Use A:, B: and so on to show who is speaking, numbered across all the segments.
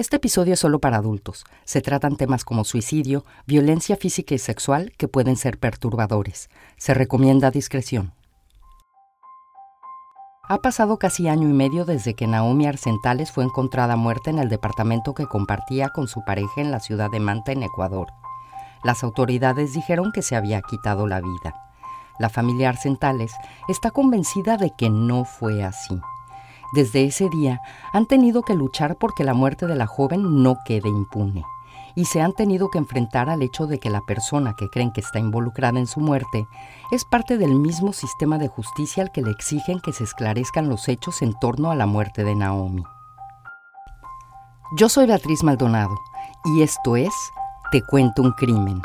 A: Este episodio es solo para adultos. Se tratan temas como suicidio, violencia física y sexual que pueden ser perturbadores. Se recomienda discreción. Ha pasado casi año y medio desde que Naomi Arcentales fue encontrada muerta en el departamento que compartía con su pareja en la ciudad de Manta, en Ecuador. Las autoridades dijeron que se había quitado la vida. La familia Arcentales está convencida de que no fue así. Desde ese día han tenido que luchar porque la muerte de la joven no quede impune y se han tenido que enfrentar al hecho de que la persona que creen que está involucrada en su muerte es parte del mismo sistema de justicia al que le exigen que se esclarezcan los hechos en torno a la muerte de Naomi. Yo soy Beatriz Maldonado y esto es Te cuento un crimen.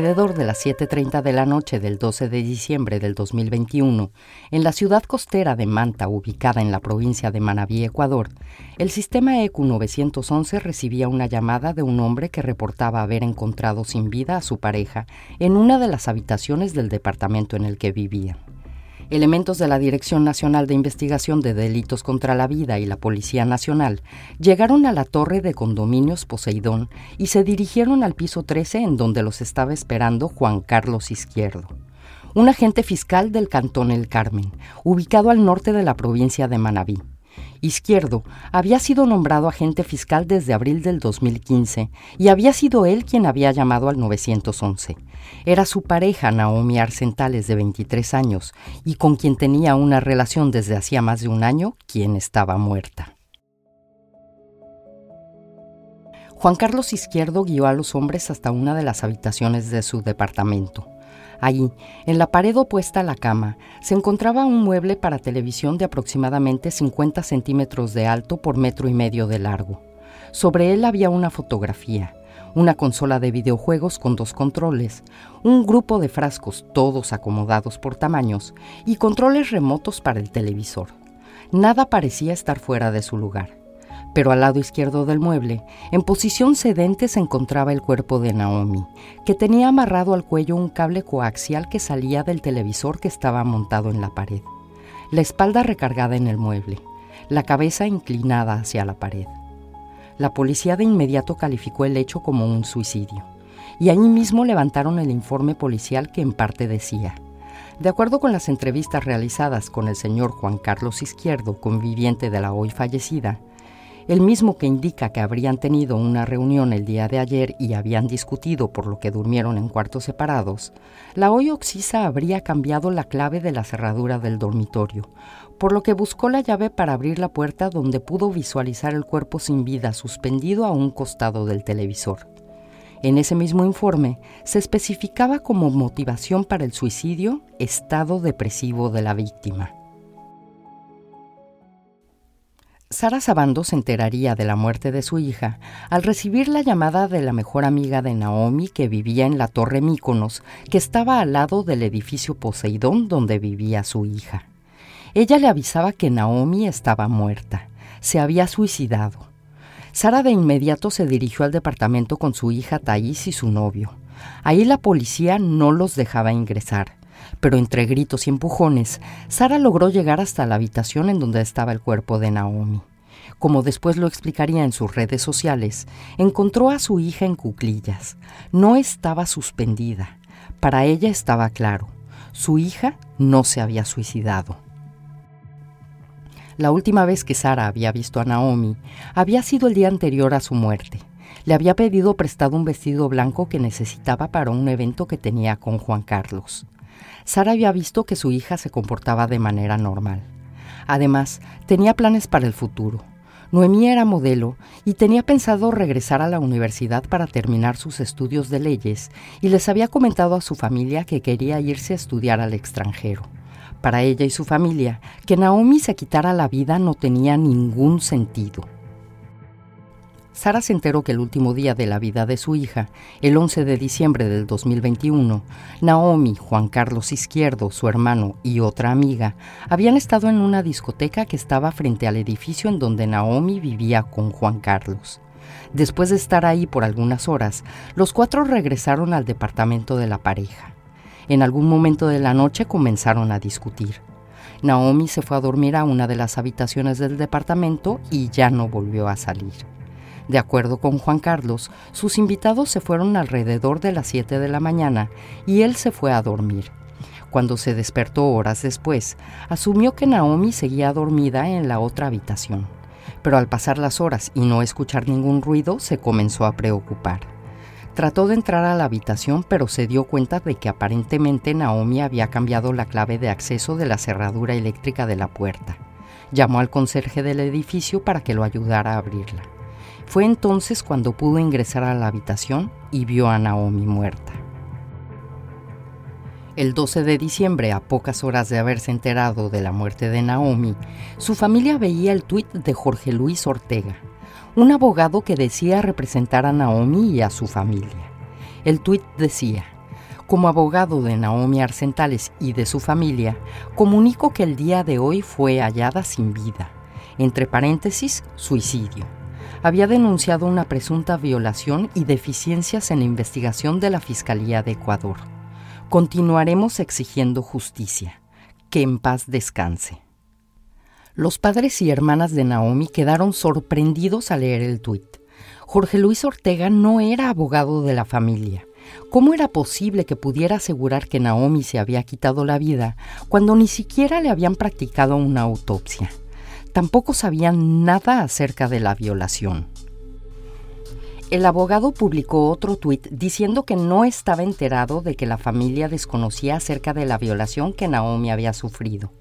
A: Alrededor de las 7.30 de la noche del 12 de diciembre del 2021, en la ciudad costera de Manta, ubicada en la provincia de Manabí, Ecuador, el sistema ECU 911 recibía una llamada de un hombre que reportaba haber encontrado sin vida a su pareja en una de las habitaciones del departamento en el que vivía elementos de la Dirección Nacional de Investigación de Delitos contra la Vida y la Policía Nacional llegaron a la torre de condominios Poseidón y se dirigieron al piso 13 en donde los estaba esperando Juan Carlos Izquierdo, un agente fiscal del Cantón El Carmen, ubicado al norte de la provincia de Manabí. Izquierdo había sido nombrado agente fiscal desde abril del 2015 y había sido él quien había llamado al 911. Era su pareja Naomi Arcentales de 23 años y con quien tenía una relación desde hacía más de un año, quien estaba muerta. Juan Carlos Izquierdo guió a los hombres hasta una de las habitaciones de su departamento. Allí, en la pared opuesta a la cama, se encontraba un mueble para televisión de aproximadamente 50 centímetros de alto por metro y medio de largo. Sobre él había una fotografía, una consola de videojuegos con dos controles, un grupo de frascos todos acomodados por tamaños y controles remotos para el televisor. Nada parecía estar fuera de su lugar pero al lado izquierdo del mueble, en posición sedente, se encontraba el cuerpo de Naomi, que tenía amarrado al cuello un cable coaxial que salía del televisor que estaba montado en la pared, la espalda recargada en el mueble, la cabeza inclinada hacia la pared. La policía de inmediato calificó el hecho como un suicidio, y allí mismo levantaron el informe policial que en parte decía, de acuerdo con las entrevistas realizadas con el señor Juan Carlos Izquierdo, conviviente de la hoy fallecida, el mismo que indica que habrían tenido una reunión el día de ayer y habían discutido por lo que durmieron en cuartos separados, la hoy Oxisa habría cambiado la clave de la cerradura del dormitorio, por lo que buscó la llave para abrir la puerta donde pudo visualizar el cuerpo sin vida suspendido a un costado del televisor. En ese mismo informe se especificaba como motivación para el suicidio estado depresivo de la víctima. Sara Sabando se enteraría de la muerte de su hija al recibir la llamada de la mejor amiga de Naomi que vivía en la Torre Míconos, que estaba al lado del edificio Poseidón donde vivía su hija. Ella le avisaba que Naomi estaba muerta, se había suicidado. Sara de inmediato se dirigió al departamento con su hija Thais y su novio. Ahí la policía no los dejaba ingresar pero entre gritos y empujones, Sara logró llegar hasta la habitación en donde estaba el cuerpo de Naomi. Como después lo explicaría en sus redes sociales, encontró a su hija en cuclillas. No estaba suspendida. Para ella estaba claro, su hija no se había suicidado. La última vez que Sara había visto a Naomi había sido el día anterior a su muerte. Le había pedido prestado un vestido blanco que necesitaba para un evento que tenía con Juan Carlos. Sara había visto que su hija se comportaba de manera normal. Además, tenía planes para el futuro. Noemí era modelo y tenía pensado regresar a la universidad para terminar sus estudios de leyes y les había comentado a su familia que quería irse a estudiar al extranjero. Para ella y su familia, que Naomi se quitara la vida no tenía ningún sentido. Sara se enteró que el último día de la vida de su hija, el 11 de diciembre del 2021, Naomi, Juan Carlos Izquierdo, su hermano y otra amiga habían estado en una discoteca que estaba frente al edificio en donde Naomi vivía con Juan Carlos. Después de estar ahí por algunas horas, los cuatro regresaron al departamento de la pareja. En algún momento de la noche comenzaron a discutir. Naomi se fue a dormir a una de las habitaciones del departamento y ya no volvió a salir. De acuerdo con Juan Carlos, sus invitados se fueron alrededor de las 7 de la mañana y él se fue a dormir. Cuando se despertó horas después, asumió que Naomi seguía dormida en la otra habitación. Pero al pasar las horas y no escuchar ningún ruido, se comenzó a preocupar. Trató de entrar a la habitación, pero se dio cuenta de que aparentemente Naomi había cambiado la clave de acceso de la cerradura eléctrica de la puerta. Llamó al conserje del edificio para que lo ayudara a abrirla. Fue entonces cuando pudo ingresar a la habitación y vio a Naomi muerta. El 12 de diciembre, a pocas horas de haberse enterado de la muerte de Naomi, su familia veía el tuit de Jorge Luis Ortega, un abogado que decía representar a Naomi y a su familia. El tuit decía, como abogado de Naomi Arcentales y de su familia, comunico que el día de hoy fue hallada sin vida, entre paréntesis, suicidio había denunciado una presunta violación y deficiencias en la investigación de la Fiscalía de Ecuador. Continuaremos exigiendo justicia. Que en paz descanse. Los padres y hermanas de Naomi quedaron sorprendidos al leer el tuit. Jorge Luis Ortega no era abogado de la familia. ¿Cómo era posible que pudiera asegurar que Naomi se había quitado la vida cuando ni siquiera le habían practicado una autopsia? Tampoco sabían nada acerca de la violación. El abogado publicó otro tuit diciendo que no estaba enterado de que la familia desconocía acerca de la violación que Naomi había sufrido,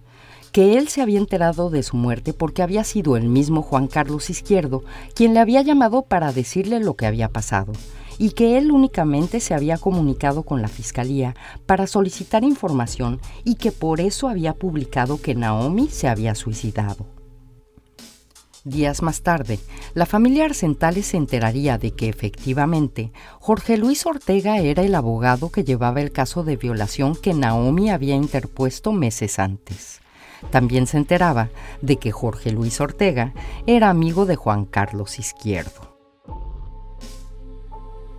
A: que él se había enterado de su muerte porque había sido el mismo Juan Carlos Izquierdo quien le había llamado para decirle lo que había pasado, y que él únicamente se había comunicado con la fiscalía para solicitar información y que por eso había publicado que Naomi se había suicidado. Días más tarde, la familia Arcentales se enteraría de que efectivamente Jorge Luis Ortega era el abogado que llevaba el caso de violación que Naomi había interpuesto meses antes. También se enteraba de que Jorge Luis Ortega era amigo de Juan Carlos Izquierdo.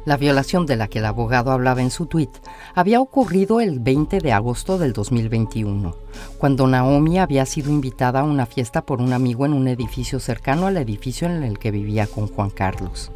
A: La violación de la que el abogado hablaba en su tuit había ocurrido el 20 de agosto del 2021, cuando Naomi había sido invitada a una fiesta por un amigo en un edificio cercano al edificio en el que vivía con Juan Carlos.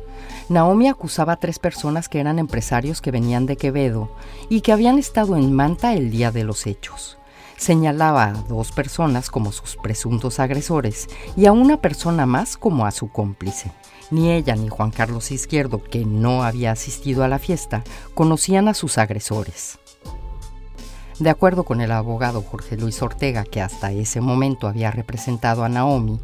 A: Naomi acusaba a tres personas que eran empresarios que venían de Quevedo y que habían estado en Manta el día de los hechos. Señalaba a dos personas como sus presuntos agresores y a una persona más como a su cómplice. Ni ella ni Juan Carlos Izquierdo, que no había asistido a la fiesta, conocían a sus agresores. De acuerdo con el abogado Jorge Luis Ortega, que hasta ese momento había representado a Naomi,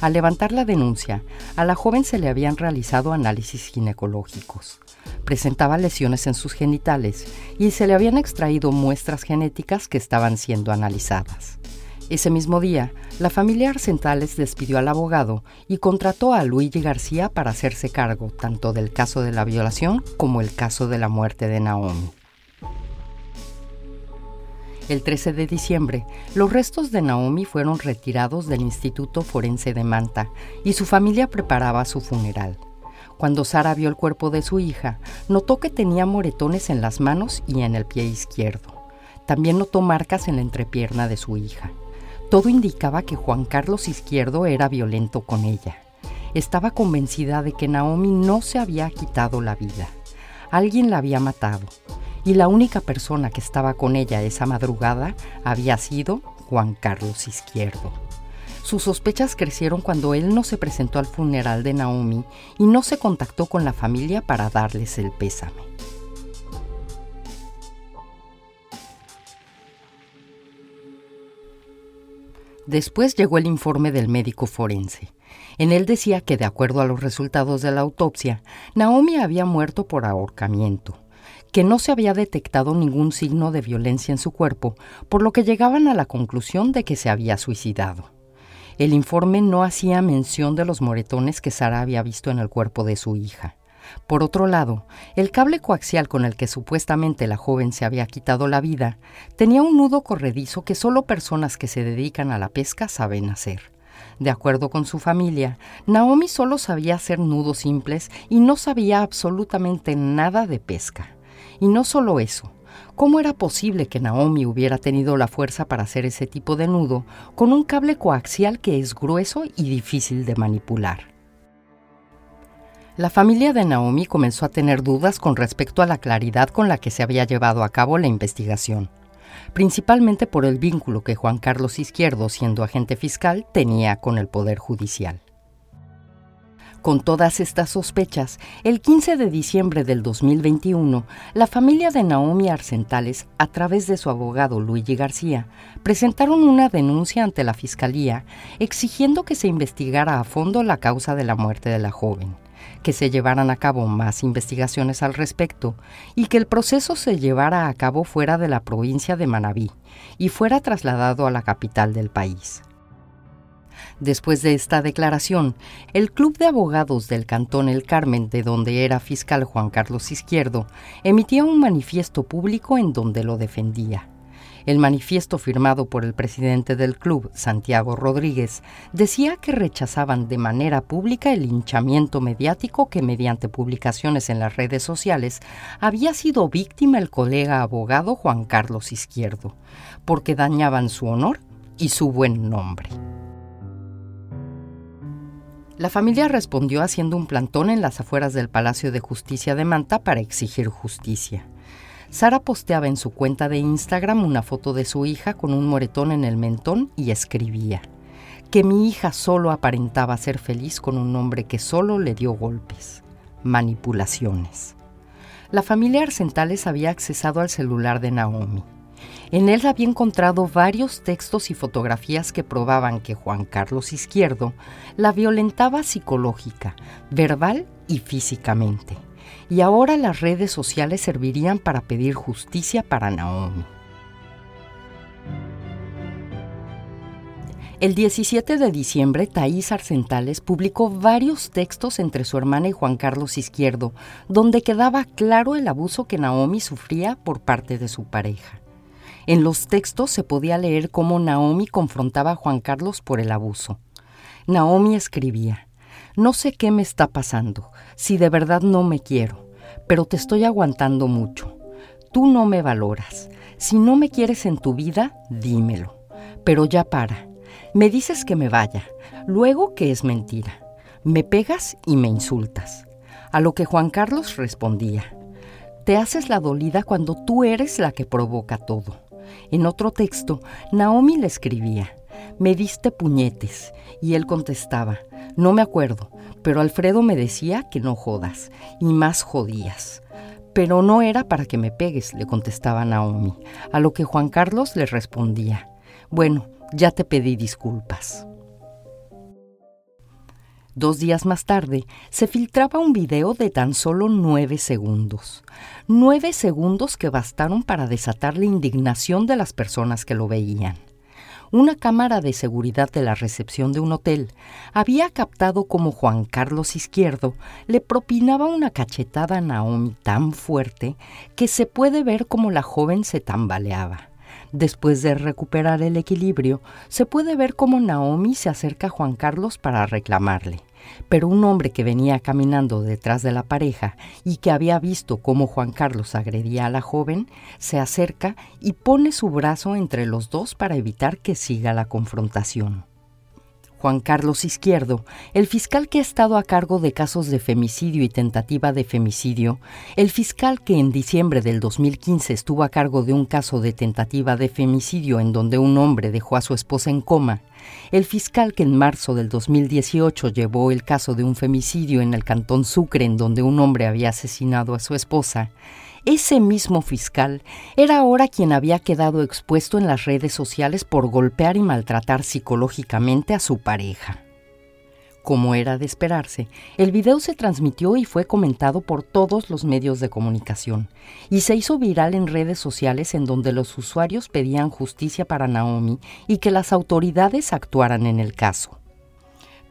A: al levantar la denuncia, a la joven se le habían realizado análisis ginecológicos. Presentaba lesiones en sus genitales y se le habían extraído muestras genéticas que estaban siendo analizadas. Ese mismo día, la familia Arcentales despidió al abogado y contrató a Luigi García para hacerse cargo tanto del caso de la violación como el caso de la muerte de Naomi. El 13 de diciembre, los restos de Naomi fueron retirados del Instituto Forense de Manta y su familia preparaba su funeral. Cuando Sara vio el cuerpo de su hija, notó que tenía moretones en las manos y en el pie izquierdo. También notó marcas en la entrepierna de su hija. Todo indicaba que Juan Carlos Izquierdo era violento con ella. Estaba convencida de que Naomi no se había quitado la vida. Alguien la había matado. Y la única persona que estaba con ella esa madrugada había sido Juan Carlos Izquierdo. Sus sospechas crecieron cuando él no se presentó al funeral de Naomi y no se contactó con la familia para darles el pésame. Después llegó el informe del médico forense. En él decía que, de acuerdo a los resultados de la autopsia, Naomi había muerto por ahorcamiento, que no se había detectado ningún signo de violencia en su cuerpo, por lo que llegaban a la conclusión de que se había suicidado. El informe no hacía mención de los moretones que Sara había visto en el cuerpo de su hija. Por otro lado, el cable coaxial con el que supuestamente la joven se había quitado la vida tenía un nudo corredizo que solo personas que se dedican a la pesca saben hacer. De acuerdo con su familia, Naomi solo sabía hacer nudos simples y no sabía absolutamente nada de pesca. Y no solo eso, ¿cómo era posible que Naomi hubiera tenido la fuerza para hacer ese tipo de nudo con un cable coaxial que es grueso y difícil de manipular? La familia de Naomi comenzó a tener dudas con respecto a la claridad con la que se había llevado a cabo la investigación, principalmente por el vínculo que Juan Carlos Izquierdo, siendo agente fiscal, tenía con el Poder Judicial. Con todas estas sospechas, el 15 de diciembre del 2021, la familia de Naomi Arcentales, a través de su abogado Luigi García, presentaron una denuncia ante la Fiscalía exigiendo que se investigara a fondo la causa de la muerte de la joven que se llevaran a cabo más investigaciones al respecto y que el proceso se llevara a cabo fuera de la provincia de Manabí y fuera trasladado a la capital del país. Después de esta declaración, el Club de Abogados del Cantón El Carmen, de donde era fiscal Juan Carlos Izquierdo, emitía un manifiesto público en donde lo defendía. El manifiesto firmado por el presidente del club, Santiago Rodríguez, decía que rechazaban de manera pública el linchamiento mediático que mediante publicaciones en las redes sociales había sido víctima el colega abogado Juan Carlos Izquierdo, porque dañaban su honor y su buen nombre. La familia respondió haciendo un plantón en las afueras del Palacio de Justicia de Manta para exigir justicia. Sara posteaba en su cuenta de Instagram una foto de su hija con un moretón en el mentón y escribía que mi hija solo aparentaba ser feliz con un hombre que solo le dio golpes, manipulaciones. La familia Arcentales había accesado al celular de Naomi. En él había encontrado varios textos y fotografías que probaban que Juan Carlos Izquierdo la violentaba psicológica, verbal y físicamente y ahora las redes sociales servirían para pedir justicia para Naomi. El 17 de diciembre, Thais Arcentales publicó varios textos entre su hermana y Juan Carlos Izquierdo, donde quedaba claro el abuso que Naomi sufría por parte de su pareja. En los textos se podía leer cómo Naomi confrontaba a Juan Carlos por el abuso. Naomi escribía, No sé qué me está pasando, si de verdad no me quiero, pero te estoy aguantando mucho. Tú no me valoras. Si no me quieres en tu vida, dímelo. Pero ya para. Me dices que me vaya, luego que es mentira. Me pegas y me insultas. A lo que Juan Carlos respondía, te haces la dolida cuando tú eres la que provoca todo. En otro texto, Naomi le escribía, me diste puñetes, y él contestaba, no me acuerdo, pero Alfredo me decía que no jodas, y más jodías. Pero no era para que me pegues, le contestaba Naomi, a lo que Juan Carlos le respondía, bueno, ya te pedí disculpas. Dos días más tarde, se filtraba un video de tan solo nueve segundos. Nueve segundos que bastaron para desatar la indignación de las personas que lo veían una cámara de seguridad de la recepción de un hotel había captado como Juan Carlos Izquierdo le propinaba una cachetada a Naomi tan fuerte que se puede ver como la joven se tambaleaba. Después de recuperar el equilibrio, se puede ver cómo Naomi se acerca a Juan Carlos para reclamarle pero un hombre que venía caminando detrás de la pareja y que había visto cómo Juan Carlos agredía a la joven, se acerca y pone su brazo entre los dos para evitar que siga la confrontación. Juan Carlos Izquierdo, el fiscal que ha estado a cargo de casos de femicidio y tentativa de femicidio, el fiscal que en diciembre del 2015 estuvo a cargo de un caso de tentativa de femicidio en donde un hombre dejó a su esposa en coma, el fiscal que en marzo del 2018 llevó el caso de un femicidio en el cantón Sucre en donde un hombre había asesinado a su esposa, ese mismo fiscal era ahora quien había quedado expuesto en las redes sociales por golpear y maltratar psicológicamente a su pareja. Como era de esperarse, el video se transmitió y fue comentado por todos los medios de comunicación y se hizo viral en redes sociales en donde los usuarios pedían justicia para Naomi y que las autoridades actuaran en el caso.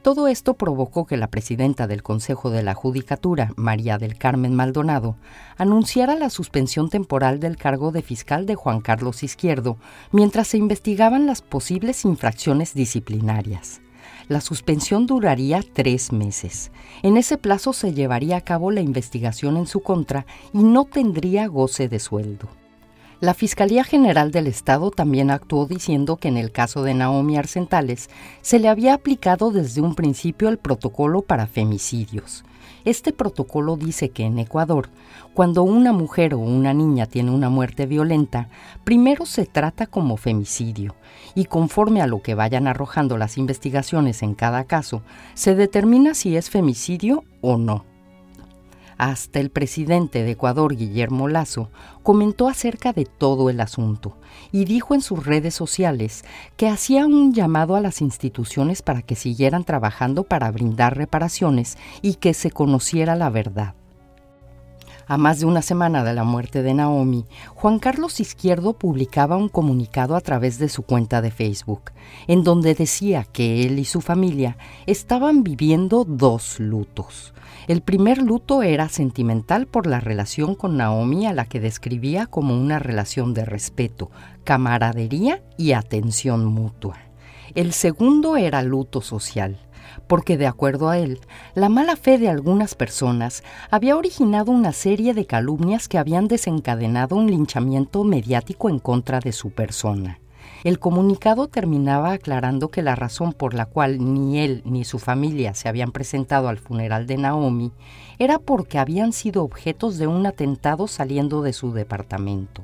A: Todo esto provocó que la presidenta del Consejo de la Judicatura, María del Carmen Maldonado, anunciara la suspensión temporal del cargo de fiscal de Juan Carlos Izquierdo mientras se investigaban las posibles infracciones disciplinarias. La suspensión duraría tres meses. En ese plazo se llevaría a cabo la investigación en su contra y no tendría goce de sueldo. La Fiscalía General del Estado también actuó diciendo que en el caso de Naomi Arcentales se le había aplicado desde un principio el protocolo para femicidios. Este protocolo dice que en Ecuador, cuando una mujer o una niña tiene una muerte violenta, primero se trata como femicidio y conforme a lo que vayan arrojando las investigaciones en cada caso, se determina si es femicidio o no. Hasta el presidente de Ecuador, Guillermo Lazo, comentó acerca de todo el asunto y dijo en sus redes sociales que hacía un llamado a las instituciones para que siguieran trabajando para brindar reparaciones y que se conociera la verdad. A más de una semana de la muerte de Naomi, Juan Carlos Izquierdo publicaba un comunicado a través de su cuenta de Facebook, en donde decía que él y su familia estaban viviendo dos lutos. El primer luto era sentimental por la relación con Naomi a la que describía como una relación de respeto, camaradería y atención mutua. El segundo era luto social porque de acuerdo a él, la mala fe de algunas personas había originado una serie de calumnias que habían desencadenado un linchamiento mediático en contra de su persona. El comunicado terminaba aclarando que la razón por la cual ni él ni su familia se habían presentado al funeral de Naomi era porque habían sido objetos de un atentado saliendo de su departamento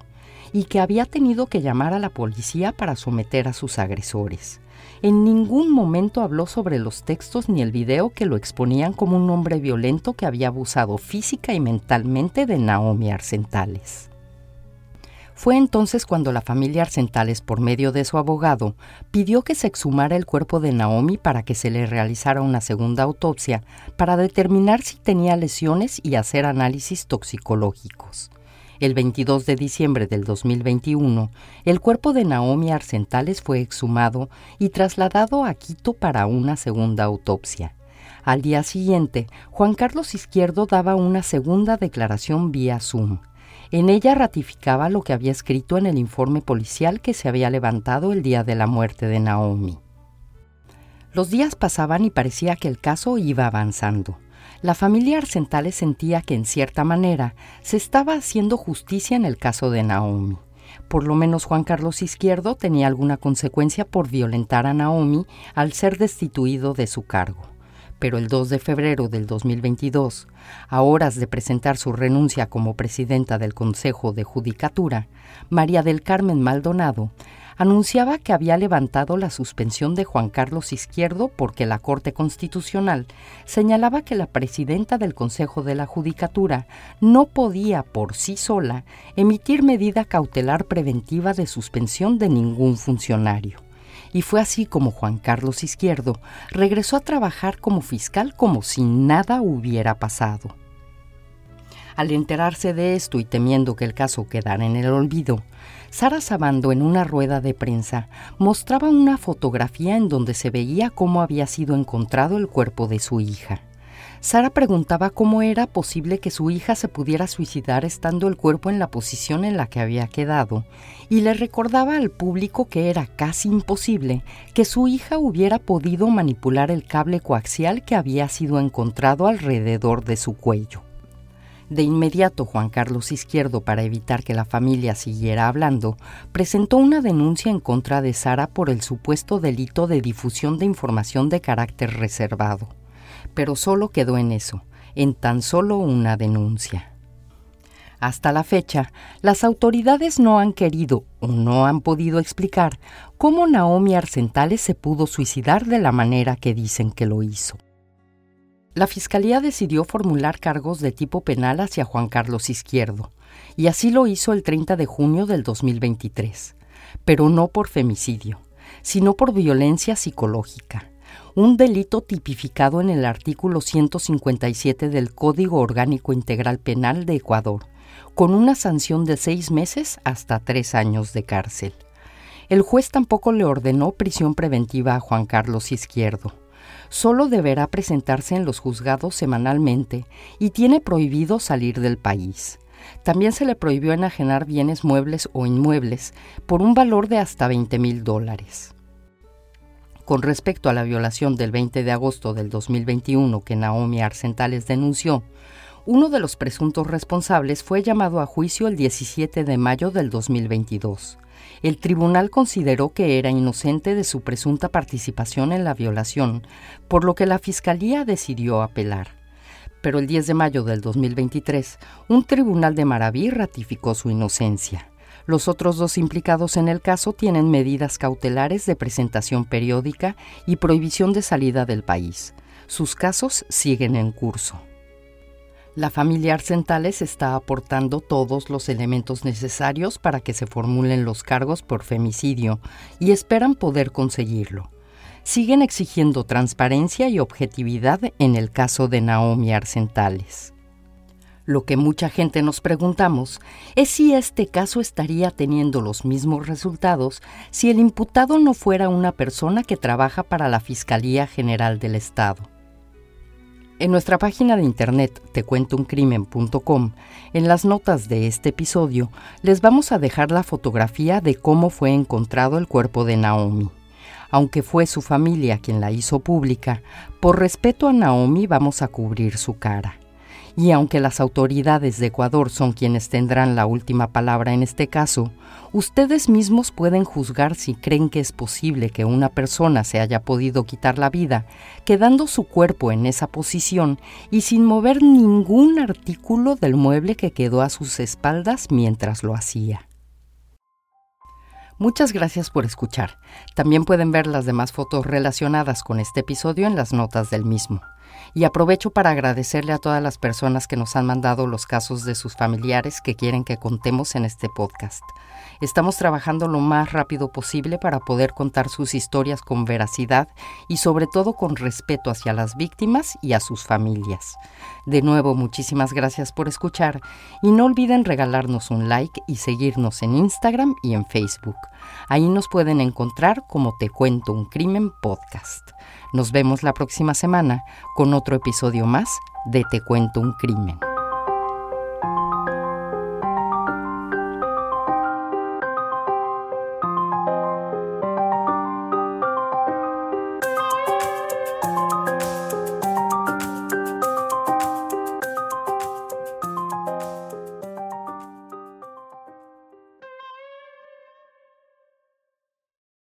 A: y que había tenido que llamar a la policía para someter a sus agresores. En ningún momento habló sobre los textos ni el video que lo exponían como un hombre violento que había abusado física y mentalmente de Naomi Arcentales. Fue entonces cuando la familia Arcentales, por medio de su abogado, pidió que se exhumara el cuerpo de Naomi para que se le realizara una segunda autopsia para determinar si tenía lesiones y hacer análisis toxicológicos. El 22 de diciembre del 2021, el cuerpo de Naomi Arcentales fue exhumado y trasladado a Quito para una segunda autopsia. Al día siguiente, Juan Carlos Izquierdo daba una segunda declaración vía Zoom. En ella ratificaba lo que había escrito en el informe policial que se había levantado el día de la muerte de Naomi. Los días pasaban y parecía que el caso iba avanzando. La familia Arcentales sentía que en cierta manera se estaba haciendo justicia en el caso de Naomi. Por lo menos Juan Carlos Izquierdo tenía alguna consecuencia por violentar a Naomi al ser destituido de su cargo. Pero el 2 de febrero del 2022, a horas de presentar su renuncia como presidenta del Consejo de Judicatura, María del Carmen Maldonado anunciaba que había levantado la suspensión de Juan Carlos Izquierdo porque la Corte Constitucional señalaba que la presidenta del Consejo de la Judicatura no podía por sí sola emitir medida cautelar preventiva de suspensión de ningún funcionario. Y fue así como Juan Carlos Izquierdo regresó a trabajar como fiscal como si nada hubiera pasado. Al enterarse de esto y temiendo que el caso quedara en el olvido, Sara Sabando en una rueda de prensa mostraba una fotografía en donde se veía cómo había sido encontrado el cuerpo de su hija. Sara preguntaba cómo era posible que su hija se pudiera suicidar estando el cuerpo en la posición en la que había quedado, y le recordaba al público que era casi imposible que su hija hubiera podido manipular el cable coaxial que había sido encontrado alrededor de su cuello. De inmediato Juan Carlos Izquierdo, para evitar que la familia siguiera hablando, presentó una denuncia en contra de Sara por el supuesto delito de difusión de información de carácter reservado. Pero solo quedó en eso, en tan solo una denuncia. Hasta la fecha, las autoridades no han querido o no han podido explicar cómo Naomi Arcentales se pudo suicidar de la manera que dicen que lo hizo. La Fiscalía decidió formular cargos de tipo penal hacia Juan Carlos Izquierdo, y así lo hizo el 30 de junio del 2023, pero no por femicidio, sino por violencia psicológica, un delito tipificado en el artículo 157 del Código Orgánico Integral Penal de Ecuador, con una sanción de seis meses hasta tres años de cárcel. El juez tampoco le ordenó prisión preventiva a Juan Carlos Izquierdo. Solo deberá presentarse en los juzgados semanalmente y tiene prohibido salir del país. También se le prohibió enajenar bienes muebles o inmuebles por un valor de hasta 20 mil dólares. Con respecto a la violación del 20 de agosto del 2021 que Naomi Arcentales denunció, uno de los presuntos responsables fue llamado a juicio el 17 de mayo del 2022. El tribunal consideró que era inocente de su presunta participación en la violación, por lo que la Fiscalía decidió apelar pero el 10 de mayo del 2023, un tribunal de Maraví ratificó su inocencia. Los otros dos implicados en el caso tienen medidas cautelares de presentación periódica y prohibición de salida del país. Sus casos siguen en curso. La familia Arcentales está aportando todos los elementos necesarios para que se formulen los cargos por femicidio y esperan poder conseguirlo siguen exigiendo transparencia y objetividad en el caso de Naomi Arcentales. Lo que mucha gente nos preguntamos es si este caso estaría teniendo los mismos resultados si el imputado no fuera una persona que trabaja para la Fiscalía General del Estado. En nuestra página de internet tecuentouncrimen.com, en las notas de este episodio, les vamos a dejar la fotografía de cómo fue encontrado el cuerpo de Naomi aunque fue su familia quien la hizo pública, por respeto a Naomi vamos a cubrir su cara. Y aunque las autoridades de Ecuador son quienes tendrán la última palabra en este caso, ustedes mismos pueden juzgar si creen que es posible que una persona se haya podido quitar la vida, quedando su cuerpo en esa posición y sin mover ningún artículo del mueble que quedó a sus espaldas mientras lo hacía. Muchas gracias por escuchar. También pueden ver las demás fotos relacionadas con este episodio en las notas del mismo. Y aprovecho para agradecerle a todas las personas que nos han mandado los casos de sus familiares que quieren que contemos en este podcast. Estamos trabajando lo más rápido posible para poder contar sus historias con veracidad y sobre todo con respeto hacia las víctimas y a sus familias. De nuevo, muchísimas gracias por escuchar y no olviden regalarnos un like y seguirnos en Instagram y en Facebook. Ahí nos pueden encontrar como Te Cuento un Crimen Podcast. Nos vemos la próxima semana con otro episodio más de Te Cuento un Crimen.